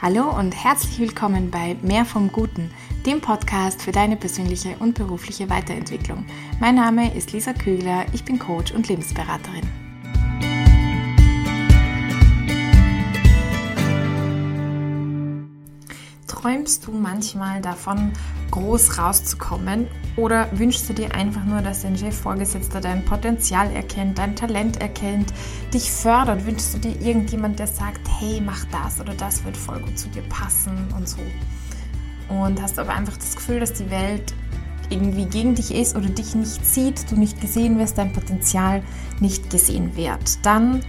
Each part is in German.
Hallo und herzlich willkommen bei Mehr vom Guten, dem Podcast für deine persönliche und berufliche Weiterentwicklung. Mein Name ist Lisa Kügler, ich bin Coach und Lebensberaterin. Träumst du manchmal davon, groß rauszukommen oder wünschst du dir einfach nur, dass dein Chef-Vorgesetzter dein Potenzial erkennt, dein Talent erkennt, dich fördert? Wünschst du dir irgendjemand, der sagt, hey, mach das oder das wird voll gut zu dir passen und so? Und hast aber einfach das Gefühl, dass die Welt irgendwie gegen dich ist oder dich nicht sieht, du nicht gesehen wirst, dein Potenzial nicht gesehen wird. Dann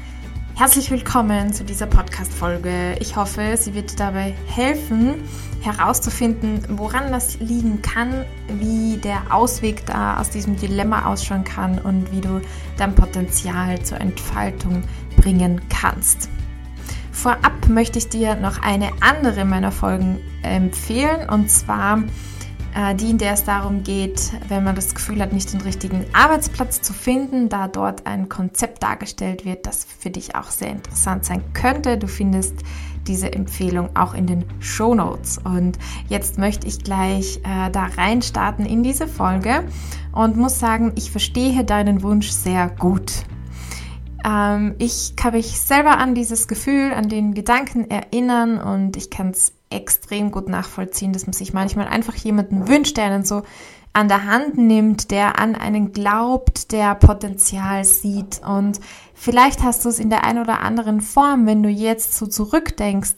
Herzlich willkommen zu dieser Podcast-Folge. Ich hoffe, sie wird dabei helfen, herauszufinden, woran das liegen kann, wie der Ausweg da aus diesem Dilemma ausschauen kann und wie du dein Potenzial zur Entfaltung bringen kannst. Vorab möchte ich dir noch eine andere meiner Folgen empfehlen und zwar die, in der es darum geht, wenn man das Gefühl hat, nicht den richtigen Arbeitsplatz zu finden, da dort ein Konzept dargestellt wird, das für dich auch sehr interessant sein könnte. Du findest diese Empfehlung auch in den Show Notes. Und jetzt möchte ich gleich äh, da reinstarten in diese Folge und muss sagen, ich verstehe deinen Wunsch sehr gut. Ähm, ich kann mich selber an dieses Gefühl, an den Gedanken erinnern und ich kann es extrem gut nachvollziehen, dass man sich manchmal einfach jemanden wünscht, der einen so an der Hand nimmt, der an einen glaubt, der Potenzial sieht. Und vielleicht hast du es in der einen oder anderen Form, wenn du jetzt so zurückdenkst,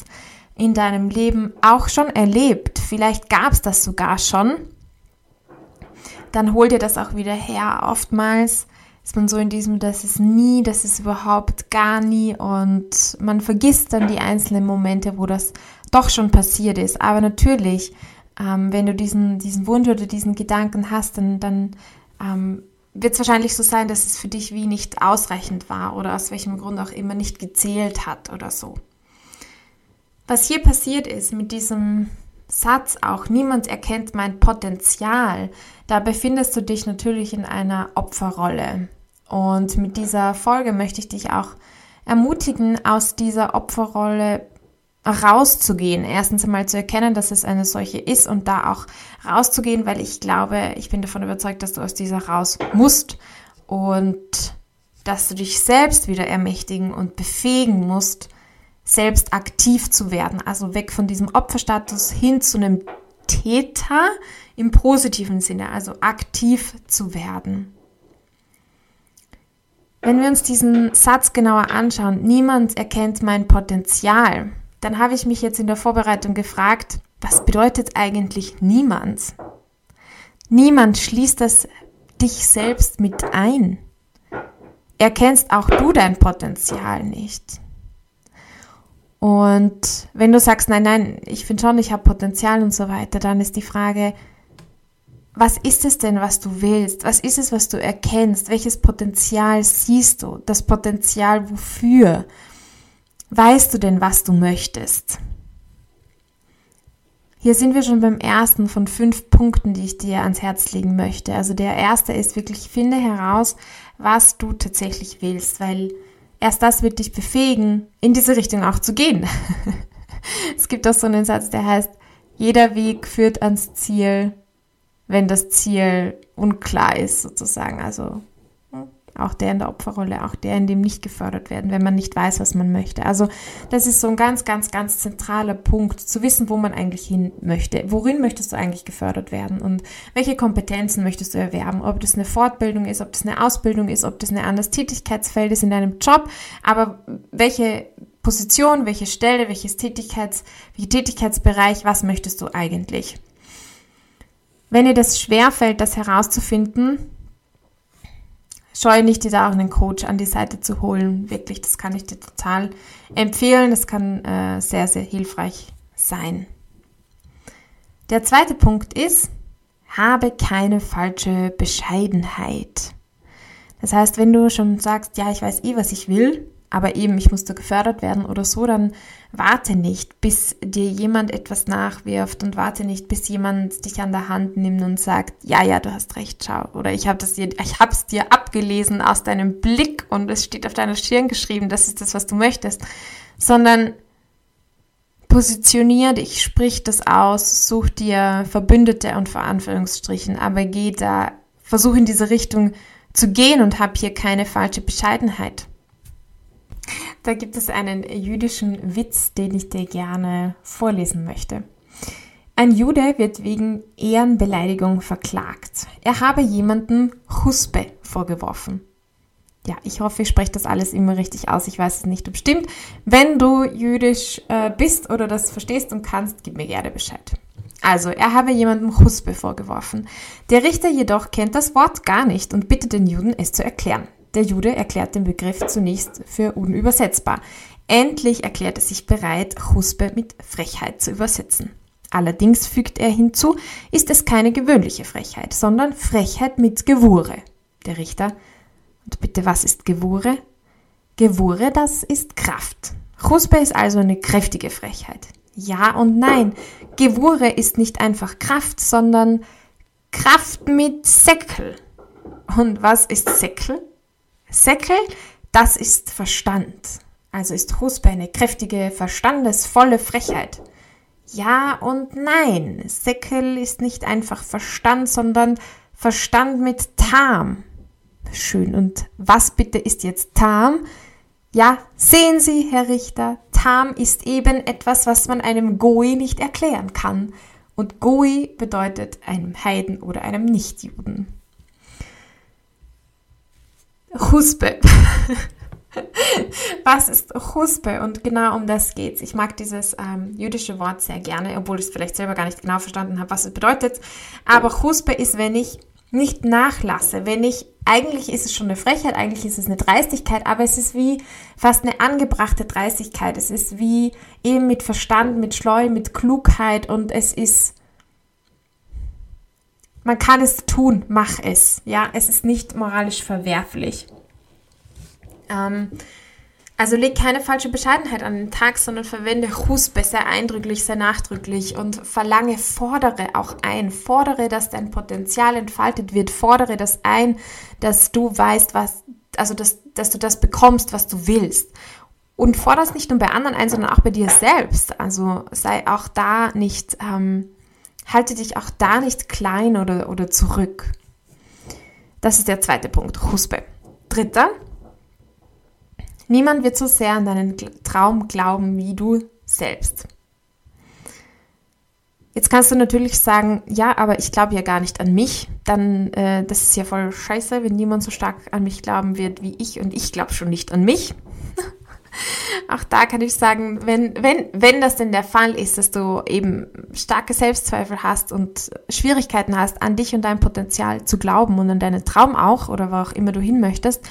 in deinem Leben auch schon erlebt. Vielleicht gab es das sogar schon. Dann hol dir das auch wieder her. Oftmals ist man so in diesem, das ist nie, das ist überhaupt gar nie und man vergisst dann die einzelnen Momente, wo das doch schon passiert ist. Aber natürlich, ähm, wenn du diesen, diesen Wunsch oder diesen Gedanken hast, dann, dann ähm, wird es wahrscheinlich so sein, dass es für dich wie nicht ausreichend war oder aus welchem Grund auch immer nicht gezählt hat oder so. Was hier passiert ist mit diesem Satz auch, niemand erkennt mein Potenzial, da befindest du dich natürlich in einer Opferrolle. Und mit dieser Folge möchte ich dich auch ermutigen, aus dieser Opferrolle rauszugehen. Erstens einmal zu erkennen, dass es eine solche ist und da auch rauszugehen, weil ich glaube, ich bin davon überzeugt, dass du aus dieser raus musst und dass du dich selbst wieder ermächtigen und befähigen musst, selbst aktiv zu werden. Also weg von diesem Opferstatus hin zu einem Täter im positiven Sinne, also aktiv zu werden. Wenn wir uns diesen Satz genauer anschauen, niemand erkennt mein Potenzial, dann habe ich mich jetzt in der Vorbereitung gefragt, was bedeutet eigentlich niemand? Niemand schließt das dich selbst mit ein. Erkennst auch du dein Potenzial nicht. Und wenn du sagst, nein, nein, ich finde schon, ich habe Potenzial und so weiter, dann ist die Frage, was ist es denn, was du willst? Was ist es, was du erkennst? Welches Potenzial siehst du? Das Potenzial wofür? Weißt du denn, was du möchtest? Hier sind wir schon beim ersten von fünf Punkten, die ich dir ans Herz legen möchte. Also der erste ist wirklich, finde heraus, was du tatsächlich willst, weil erst das wird dich befähigen, in diese Richtung auch zu gehen. es gibt auch so einen Satz, der heißt, jeder Weg führt ans Ziel, wenn das Ziel unklar ist, sozusagen. Also auch der in der Opferrolle, auch der, in dem nicht gefördert werden, wenn man nicht weiß, was man möchte. Also das ist so ein ganz, ganz, ganz zentraler Punkt, zu wissen, wo man eigentlich hin möchte. Worin möchtest du eigentlich gefördert werden und welche Kompetenzen möchtest du erwerben? Ob das eine Fortbildung ist, ob das eine Ausbildung ist, ob das ein anderes Tätigkeitsfeld ist in deinem Job, aber welche Position, welche Stelle, welches Tätigkeits, welcher Tätigkeitsbereich, was möchtest du eigentlich? Wenn dir das schwerfällt, das herauszufinden, scheue nicht, dir da auch einen Coach an die Seite zu holen. Wirklich, das kann ich dir total empfehlen. Das kann äh, sehr, sehr hilfreich sein. Der zweite Punkt ist, habe keine falsche Bescheidenheit. Das heißt, wenn du schon sagst, ja, ich weiß eh, was ich will, aber eben, ich musste gefördert werden oder so, dann warte nicht, bis dir jemand etwas nachwirft und warte nicht, bis jemand dich an der Hand nimmt und sagt, ja, ja, du hast recht, schau. Oder ich habe das dir, ich habe es dir abgelesen aus deinem Blick und es steht auf deiner Stirn geschrieben, das ist das, was du möchtest. Sondern Positionier dich, sprich das aus, such dir Verbündete und vor Anführungsstrichen, aber geh da, versuch in diese Richtung zu gehen und hab hier keine falsche Bescheidenheit. Da gibt es einen jüdischen Witz, den ich dir gerne vorlesen möchte. Ein Jude wird wegen Ehrenbeleidigung verklagt. Er habe jemanden Huspe vorgeworfen. Ja, ich hoffe, ich spreche das alles immer richtig aus. Ich weiß es nicht, ob stimmt. Wenn du jüdisch äh, bist oder das verstehst und kannst, gib mir gerne Bescheid. Also, er habe jemandem Huspe vorgeworfen. Der Richter jedoch kennt das Wort gar nicht und bittet den Juden, es zu erklären. Der Jude erklärt den Begriff zunächst für unübersetzbar. Endlich erklärt er sich bereit, Huspe mit Frechheit zu übersetzen. Allerdings fügt er hinzu, ist es keine gewöhnliche Frechheit, sondern Frechheit mit Gewure. Der Richter, und bitte, was ist Gewure? Gewure, das ist Kraft. Huspe ist also eine kräftige Frechheit. Ja und nein. Gewure ist nicht einfach Kraft, sondern Kraft mit Säckel. Und was ist Säckel? Säckel, das ist Verstand. Also ist Huspe eine kräftige, verstandesvolle Frechheit. Ja und nein. Säckel ist nicht einfach Verstand, sondern Verstand mit Tam. Schön. Und was bitte ist jetzt Tam? Ja, sehen Sie, Herr Richter, Tam ist eben etwas, was man einem Goi nicht erklären kann. Und Goi bedeutet einem Heiden oder einem Nichtjuden. Huspe. Was ist Huspe? Und genau um das geht's. Ich mag dieses ähm, jüdische Wort sehr gerne, obwohl ich es vielleicht selber gar nicht genau verstanden habe, was es bedeutet. Aber Huspe ist, wenn ich nicht nachlasse, wenn ich, eigentlich ist es schon eine Frechheit, eigentlich ist es eine Dreistigkeit, aber es ist wie fast eine angebrachte Dreistigkeit. Es ist wie eben mit Verstand, mit Schleu, mit Klugheit und es ist man kann es tun, mach es. Ja, es ist nicht moralisch verwerflich. Ähm, also leg keine falsche Bescheidenheit an den Tag, sondern verwende Huspe sehr eindrücklich, sehr nachdrücklich und verlange, fordere auch ein. Fordere, dass dein Potenzial entfaltet wird. Fordere das ein, dass du weißt, was, also dass, dass du das bekommst, was du willst. Und fordere es nicht nur bei anderen ein, sondern auch bei dir selbst. Also sei auch da nicht ähm, Halte dich auch da nicht klein oder, oder zurück. Das ist der zweite Punkt, Huspe. Dritter, niemand wird so sehr an deinen Traum glauben wie du selbst. Jetzt kannst du natürlich sagen, ja, aber ich glaube ja gar nicht an mich. Dann, äh, das ist ja voll scheiße, wenn niemand so stark an mich glauben wird wie ich und ich glaube schon nicht an mich. Auch da kann ich sagen, wenn, wenn, wenn das denn der Fall ist, dass du eben starke Selbstzweifel hast und Schwierigkeiten hast, an dich und dein Potenzial zu glauben und an deinen Traum auch oder wo auch immer du hin möchtest,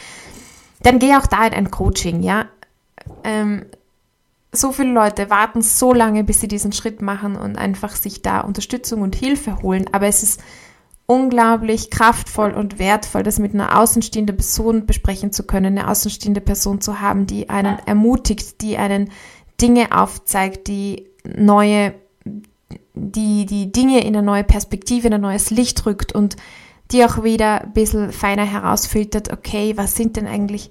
dann geh auch da in ein Coaching, ja. Ähm, so viele Leute warten so lange, bis sie diesen Schritt machen und einfach sich da Unterstützung und Hilfe holen. Aber es ist unglaublich kraftvoll und wertvoll, das mit einer außenstehenden Person besprechen zu können, eine außenstehende Person zu haben, die einen ermutigt, die einen Dinge aufzeigt, die neue, die, die Dinge in eine neue Perspektive, in ein neues Licht rückt und die auch wieder ein bisschen feiner herausfiltert, okay, was sind denn eigentlich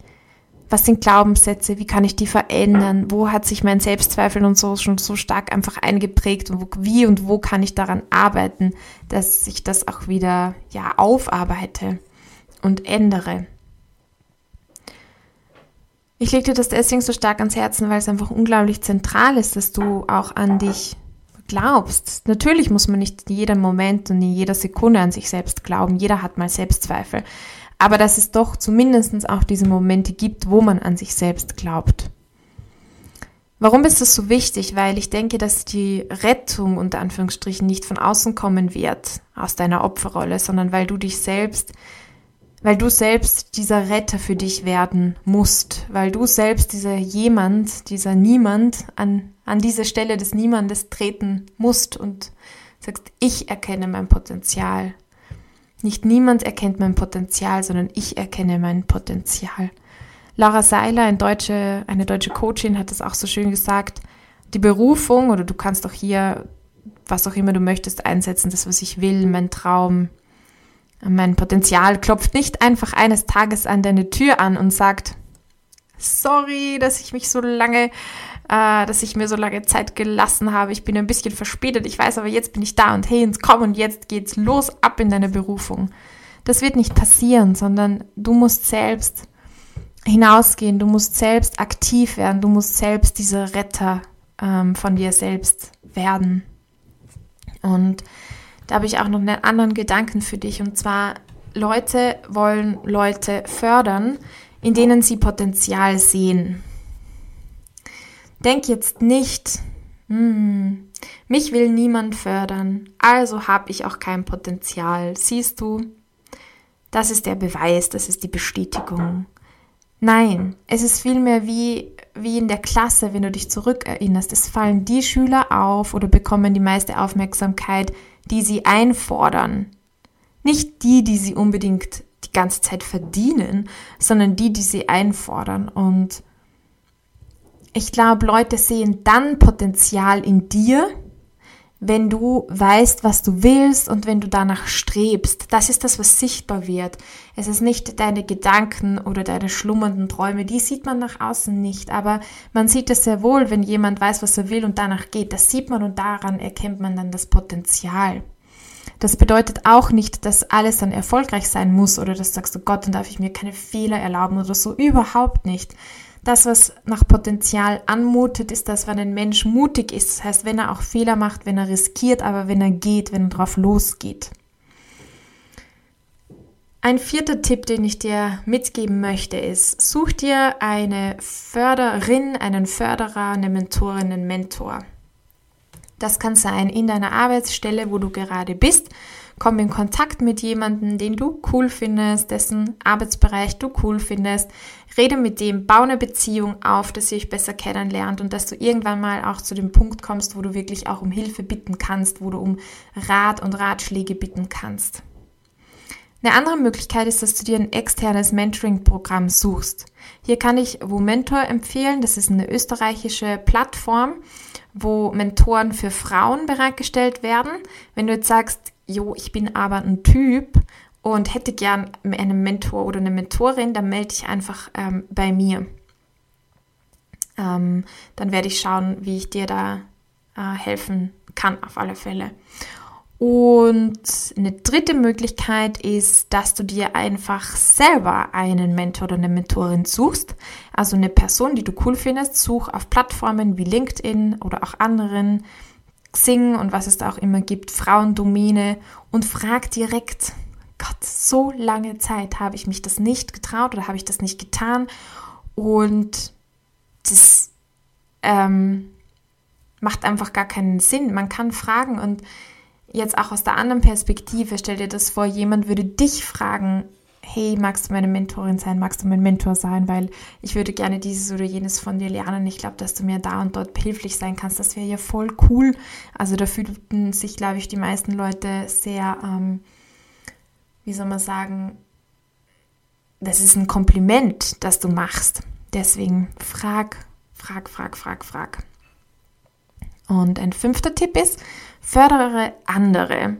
was sind Glaubenssätze, wie kann ich die verändern, wo hat sich mein Selbstzweifel und so schon so stark einfach eingeprägt und wo, wie und wo kann ich daran arbeiten, dass ich das auch wieder ja aufarbeite und ändere. Ich lege dir das deswegen so stark ans Herzen, weil es einfach unglaublich zentral ist, dass du auch an dich glaubst. Natürlich muss man nicht in jedem Moment und in jeder Sekunde an sich selbst glauben. Jeder hat mal Selbstzweifel aber dass es doch zumindest auch diese Momente gibt, wo man an sich selbst glaubt. Warum ist das so wichtig? Weil ich denke, dass die Rettung unter Anführungsstrichen nicht von außen kommen wird, aus deiner Opferrolle, sondern weil du dich selbst, weil du selbst dieser Retter für dich werden musst, weil du selbst dieser jemand, dieser Niemand an, an diese Stelle des Niemandes treten musst und sagst, ich erkenne mein Potenzial, nicht niemand erkennt mein Potenzial, sondern ich erkenne mein Potenzial. Laura Seiler, ein deutsche, eine deutsche Coachin, hat das auch so schön gesagt. Die Berufung, oder du kannst auch hier, was auch immer du möchtest, einsetzen, das, was ich will, mein Traum, mein Potenzial, klopft nicht einfach eines Tages an deine Tür an und sagt, Sorry, dass ich mich so lange, äh, dass ich mir so lange Zeit gelassen habe. Ich bin ein bisschen verspätet. Ich weiß aber, jetzt bin ich da und hey, ins komm und jetzt geht's los ab in deine Berufung. Das wird nicht passieren, sondern du musst selbst hinausgehen, du musst selbst aktiv werden, du musst selbst dieser Retter ähm, von dir selbst werden. Und da habe ich auch noch einen anderen Gedanken für dich. Und zwar, Leute wollen Leute fördern, in denen sie Potenzial sehen. Denk jetzt nicht, hm, mich will niemand fördern, also habe ich auch kein Potenzial. Siehst du, das ist der Beweis, das ist die Bestätigung. Nein, es ist vielmehr wie, wie in der Klasse, wenn du dich zurückerinnerst. Es fallen die Schüler auf oder bekommen die meiste Aufmerksamkeit, die sie einfordern. Nicht die, die sie unbedingt die ganze Zeit verdienen, sondern die, die sie einfordern. Und ich glaube, Leute sehen dann Potenzial in dir, wenn du weißt, was du willst und wenn du danach strebst. Das ist das, was sichtbar wird. Es ist nicht deine Gedanken oder deine schlummernden Träume, die sieht man nach außen nicht, aber man sieht es sehr wohl, wenn jemand weiß, was er will und danach geht. Das sieht man und daran erkennt man dann das Potenzial. Das bedeutet auch nicht, dass alles dann erfolgreich sein muss oder dass du sagst, oh Gott, dann darf ich mir keine Fehler erlauben oder so. Überhaupt nicht. Das, was nach Potenzial anmutet, ist das, wenn ein Mensch mutig ist. Das heißt, wenn er auch Fehler macht, wenn er riskiert, aber wenn er geht, wenn er drauf losgeht. Ein vierter Tipp, den ich dir mitgeben möchte, ist, such dir eine Förderin, einen Förderer, eine Mentorin, einen Mentor. Das kann sein in deiner Arbeitsstelle, wo du gerade bist komm in Kontakt mit jemandem, den du cool findest, dessen Arbeitsbereich du cool findest. Rede mit dem, baue eine Beziehung auf, dass ihr euch besser kennenlernt und dass du irgendwann mal auch zu dem Punkt kommst, wo du wirklich auch um Hilfe bitten kannst, wo du um Rat und Ratschläge bitten kannst. Eine andere Möglichkeit ist, dass du dir ein externes Mentoring-Programm suchst. Hier kann ich Womentor empfehlen. Das ist eine österreichische Plattform, wo Mentoren für Frauen bereitgestellt werden. Wenn du jetzt sagst, jo, ich bin aber ein Typ und hätte gern einen Mentor oder eine Mentorin, dann melde ich einfach ähm, bei mir. Ähm, dann werde ich schauen, wie ich dir da äh, helfen kann, auf alle Fälle. Und eine dritte Möglichkeit ist, dass du dir einfach selber einen Mentor oder eine Mentorin suchst. Also eine Person, die du cool findest, such auf Plattformen wie LinkedIn oder auch anderen Xing und was es da auch immer gibt, Frauendomäne und frag direkt, Gott, so lange Zeit habe ich mich das nicht getraut oder habe ich das nicht getan und das ähm, macht einfach gar keinen Sinn. Man kann fragen und jetzt auch aus der anderen Perspektive, stell dir das vor, jemand würde dich fragen, hey, magst du meine Mentorin sein, magst du mein Mentor sein, weil ich würde gerne dieses oder jenes von dir lernen. Ich glaube, dass du mir da und dort behilflich sein kannst. Das wäre ja voll cool. Also da fühlten sich, glaube ich, die meisten Leute sehr, ähm, wie soll man sagen, das ist ein Kompliment, das du machst. Deswegen frag, frag, frag, frag, frag. Und ein fünfter Tipp ist, fördere andere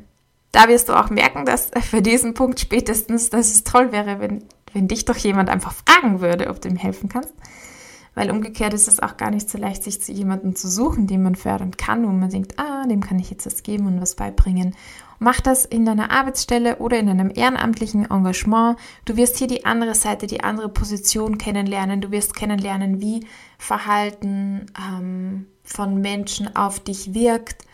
da wirst du auch merken, dass für diesen Punkt spätestens, dass es toll wäre, wenn, wenn dich doch jemand einfach fragen würde, ob du ihm helfen kannst. Weil umgekehrt ist es auch gar nicht so leicht, sich zu jemandem zu suchen, den man fördern kann, wo man denkt, ah, dem kann ich jetzt was geben und was beibringen. Mach das in deiner Arbeitsstelle oder in einem ehrenamtlichen Engagement. Du wirst hier die andere Seite, die andere Position kennenlernen. Du wirst kennenlernen, wie Verhalten ähm, von Menschen auf dich wirkt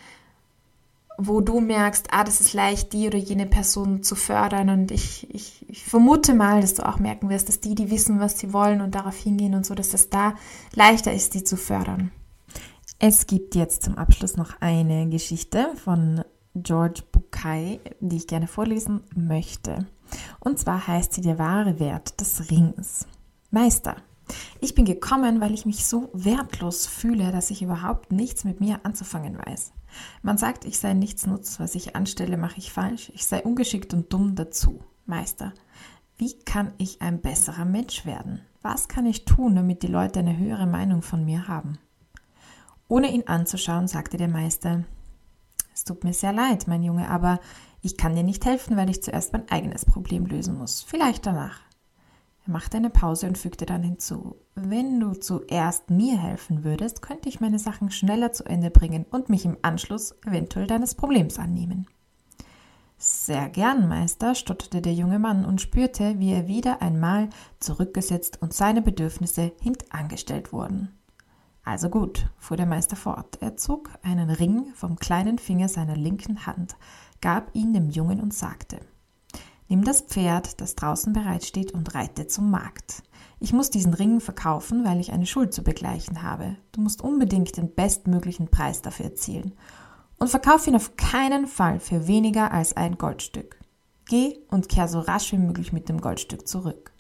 wo du merkst, ah, das ist leicht, die oder jene Person zu fördern. Und ich, ich, ich vermute mal, dass du auch merken wirst, dass die, die wissen, was sie wollen und darauf hingehen und so, dass es da leichter ist, die zu fördern. Es gibt jetzt zum Abschluss noch eine Geschichte von George Bukai, die ich gerne vorlesen möchte. Und zwar heißt sie Der wahre Wert des Rings. Meister, ich bin gekommen, weil ich mich so wertlos fühle, dass ich überhaupt nichts mit mir anzufangen weiß. Man sagt, ich sei nichts nutz, was ich anstelle, mache ich falsch, ich sei ungeschickt und dumm dazu. Meister, wie kann ich ein besserer Mensch werden? Was kann ich tun, damit die Leute eine höhere Meinung von mir haben? Ohne ihn anzuschauen, sagte der Meister, es tut mir sehr leid, mein Junge, aber ich kann dir nicht helfen, weil ich zuerst mein eigenes Problem lösen muss. Vielleicht danach. Er machte eine Pause und fügte dann hinzu, wenn du zuerst mir helfen würdest, könnte ich meine Sachen schneller zu Ende bringen und mich im Anschluss eventuell deines Problems annehmen. Sehr gern, Meister, stotterte der junge Mann und spürte, wie er wieder einmal zurückgesetzt und seine Bedürfnisse hintangestellt wurden. Also gut, fuhr der Meister fort. Er zog einen Ring vom kleinen Finger seiner linken Hand, gab ihn dem Jungen und sagte Nimm das Pferd, das draußen bereitsteht, und reite zum Markt. Ich muss diesen Ring verkaufen, weil ich eine Schuld zu begleichen habe. Du musst unbedingt den bestmöglichen Preis dafür erzielen. Und verkauf ihn auf keinen Fall für weniger als ein Goldstück. Geh und kehr so rasch wie möglich mit dem Goldstück zurück.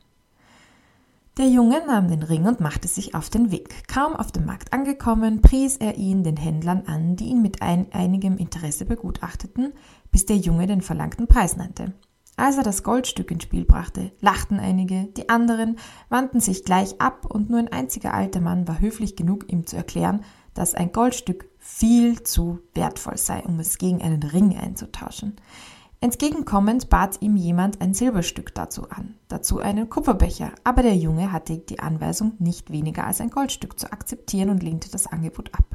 Der Junge nahm den Ring und machte sich auf den Weg. Kaum auf dem Markt angekommen, pries er ihn den Händlern an, die ihn mit ein, einigem Interesse begutachteten, bis der Junge den verlangten Preis nannte. Als er das Goldstück ins Spiel brachte, lachten einige, die anderen wandten sich gleich ab und nur ein einziger alter Mann war höflich genug, ihm zu erklären, dass ein Goldstück viel zu wertvoll sei, um es gegen einen Ring einzutauschen. Entgegenkommend bat ihm jemand ein Silberstück dazu an, dazu einen Kupferbecher, aber der Junge hatte die Anweisung, nicht weniger als ein Goldstück zu akzeptieren und lehnte das Angebot ab.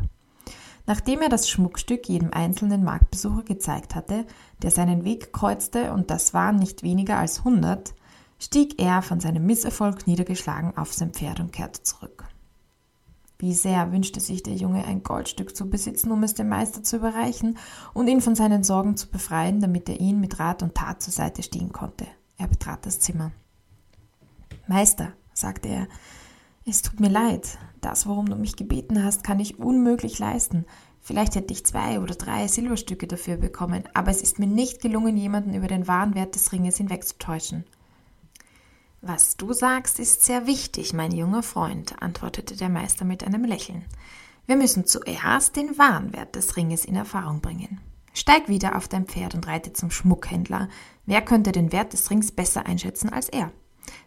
Nachdem er das Schmuckstück jedem einzelnen Marktbesucher gezeigt hatte, der seinen Weg kreuzte, und das waren nicht weniger als hundert, stieg er von seinem Misserfolg niedergeschlagen auf sein Pferd und kehrte zurück. Wie sehr wünschte sich der Junge ein Goldstück zu besitzen, um es dem Meister zu überreichen und ihn von seinen Sorgen zu befreien, damit er ihn mit Rat und Tat zur Seite stehen konnte. Er betrat das Zimmer. Meister, sagte er, es tut mir leid. Das, worum du mich gebeten hast, kann ich unmöglich leisten. Vielleicht hätte ich zwei oder drei Silberstücke dafür bekommen, aber es ist mir nicht gelungen, jemanden über den wahren Wert des Ringes hinwegzutäuschen. Was du sagst, ist sehr wichtig, mein junger Freund, antwortete der Meister mit einem Lächeln. Wir müssen zuerst den wahren Wert des Ringes in Erfahrung bringen. Steig wieder auf dein Pferd und reite zum Schmuckhändler. Wer könnte den Wert des Rings besser einschätzen als er?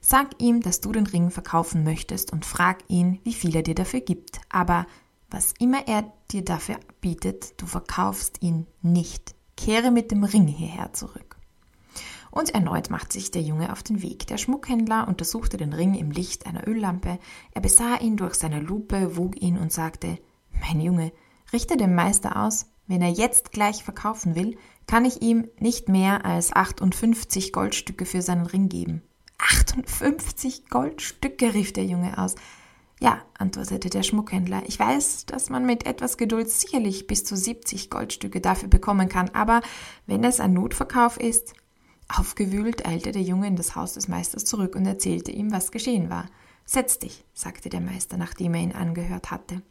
Sag ihm, dass du den Ring verkaufen möchtest und frag ihn, wie viel er dir dafür gibt. Aber was immer er dir dafür bietet, du verkaufst ihn nicht. Kehre mit dem Ring hierher zurück. Und erneut machte sich der Junge auf den Weg. Der Schmuckhändler untersuchte den Ring im Licht einer Öllampe. Er besah ihn durch seine Lupe, wog ihn und sagte, mein Junge, richte dem Meister aus, wenn er jetzt gleich verkaufen will, kann ich ihm nicht mehr als 58 Goldstücke für seinen Ring geben. 58 Goldstücke, rief der Junge aus. Ja, antwortete der Schmuckhändler, ich weiß, dass man mit etwas Geduld sicherlich bis zu 70 Goldstücke dafür bekommen kann, aber wenn es ein Notverkauf ist, Aufgewühlt eilte der Junge in das Haus des Meisters zurück und erzählte ihm, was geschehen war. Setz dich, sagte der Meister, nachdem er ihn angehört hatte.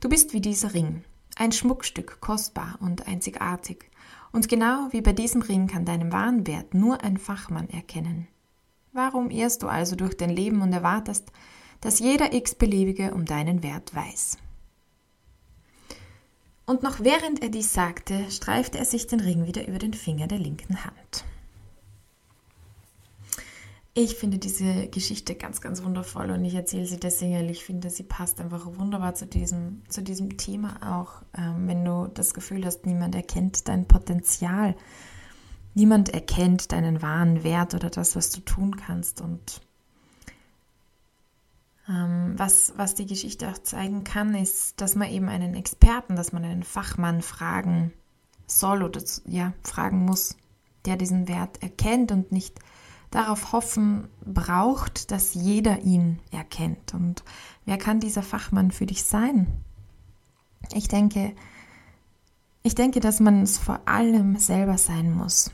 Du bist wie dieser Ring, ein Schmuckstück, kostbar und einzigartig. Und genau wie bei diesem Ring kann deinen wahren Wert nur ein Fachmann erkennen. Warum irrst du also durch dein Leben und erwartest, dass jeder x-beliebige um deinen Wert weiß? Und noch während er dies sagte, streifte er sich den Ring wieder über den Finger der linken Hand. Ich finde diese Geschichte ganz, ganz wundervoll und ich erzähle sie deswegen, ich finde, sie passt einfach wunderbar zu diesem, zu diesem Thema auch. Ähm, wenn du das Gefühl hast, niemand erkennt dein Potenzial, niemand erkennt deinen wahren Wert oder das, was du tun kannst. Und ähm, was, was die Geschichte auch zeigen kann, ist, dass man eben einen Experten, dass man einen Fachmann fragen soll oder ja, fragen muss, der diesen Wert erkennt und nicht darauf hoffen braucht, dass jeder ihn erkennt. Und wer kann dieser Fachmann für dich sein? Ich denke, ich denke, dass man es vor allem selber sein muss.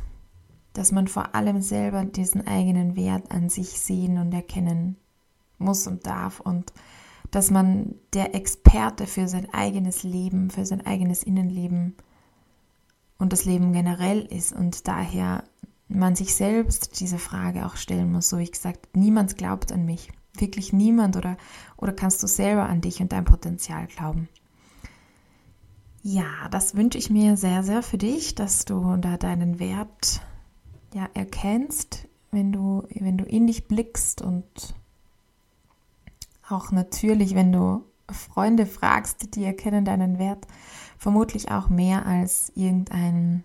Dass man vor allem selber diesen eigenen Wert an sich sehen und erkennen muss und darf und dass man der Experte für sein eigenes Leben, für sein eigenes Innenleben und das Leben generell ist und daher man sich selbst diese Frage auch stellen muss, so wie gesagt, niemand glaubt an mich, wirklich niemand oder, oder kannst du selber an dich und dein Potenzial glauben? Ja, das wünsche ich mir sehr, sehr für dich, dass du da deinen Wert ja, erkennst, wenn du, wenn du in dich blickst und auch natürlich, wenn du Freunde fragst, die erkennen deinen Wert, vermutlich auch mehr als irgendein,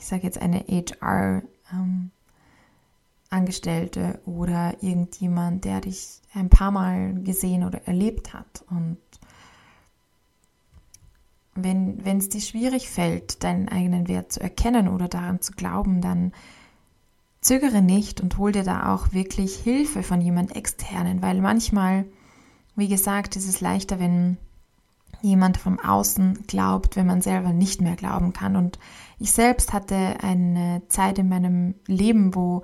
ich sage jetzt eine HR ähm, Angestellte oder irgendjemand, der dich ein paar Mal gesehen oder erlebt hat. Und wenn es dir schwierig fällt, deinen eigenen Wert zu erkennen oder daran zu glauben, dann zögere nicht und hol dir da auch wirklich Hilfe von jemand externen, weil manchmal, wie gesagt, ist es leichter, wenn jemand vom Außen glaubt, wenn man selber nicht mehr glauben kann. Und ich selbst hatte eine Zeit in meinem Leben, wo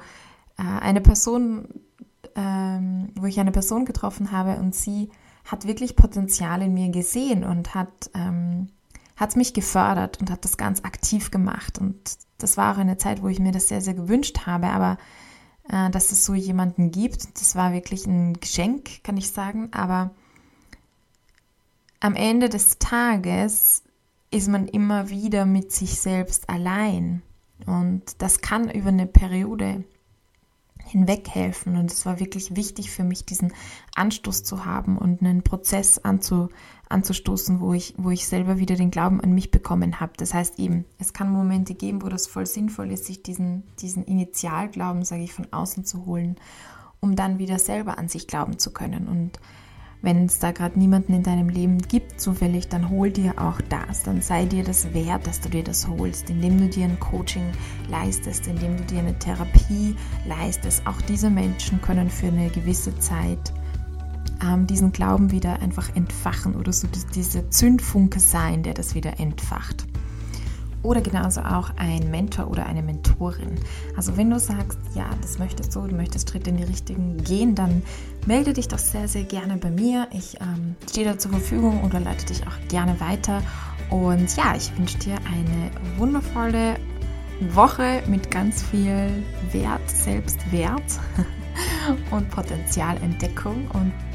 äh, eine Person, ähm, wo ich eine Person getroffen habe und sie hat wirklich Potenzial in mir gesehen und hat ähm, hat mich gefördert und hat das ganz aktiv gemacht. Und das war auch eine Zeit, wo ich mir das sehr, sehr gewünscht habe. Aber äh, dass es so jemanden gibt, das war wirklich ein Geschenk, kann ich sagen. Aber am Ende des Tages ist man immer wieder mit sich selbst allein. Und das kann über eine Periode hinweg helfen. Und es war wirklich wichtig für mich, diesen Anstoß zu haben und einen Prozess anzu, anzustoßen, wo ich, wo ich selber wieder den Glauben an mich bekommen habe. Das heißt eben, es kann Momente geben, wo das voll sinnvoll ist, sich diesen, diesen Initialglauben, sage ich, von außen zu holen, um dann wieder selber an sich glauben zu können. Und wenn es da gerade niemanden in deinem Leben gibt, zufällig, dann hol dir auch das. Dann sei dir das wert, dass du dir das holst, indem du dir ein Coaching leistest, indem du dir eine Therapie leistest. Auch diese Menschen können für eine gewisse Zeit ähm, diesen Glauben wieder einfach entfachen oder so diese Zündfunke sein, der das wieder entfacht oder genauso auch ein Mentor oder eine Mentorin. Also wenn du sagst, ja, das möchtest du, du möchtest Schritte in die Richtigen gehen, dann melde dich doch sehr, sehr gerne bei mir. Ich ähm, stehe da zur Verfügung oder leite dich auch gerne weiter. Und ja, ich wünsche dir eine wundervolle Woche mit ganz viel Wert, Selbstwert und Potenzialentdeckung. Und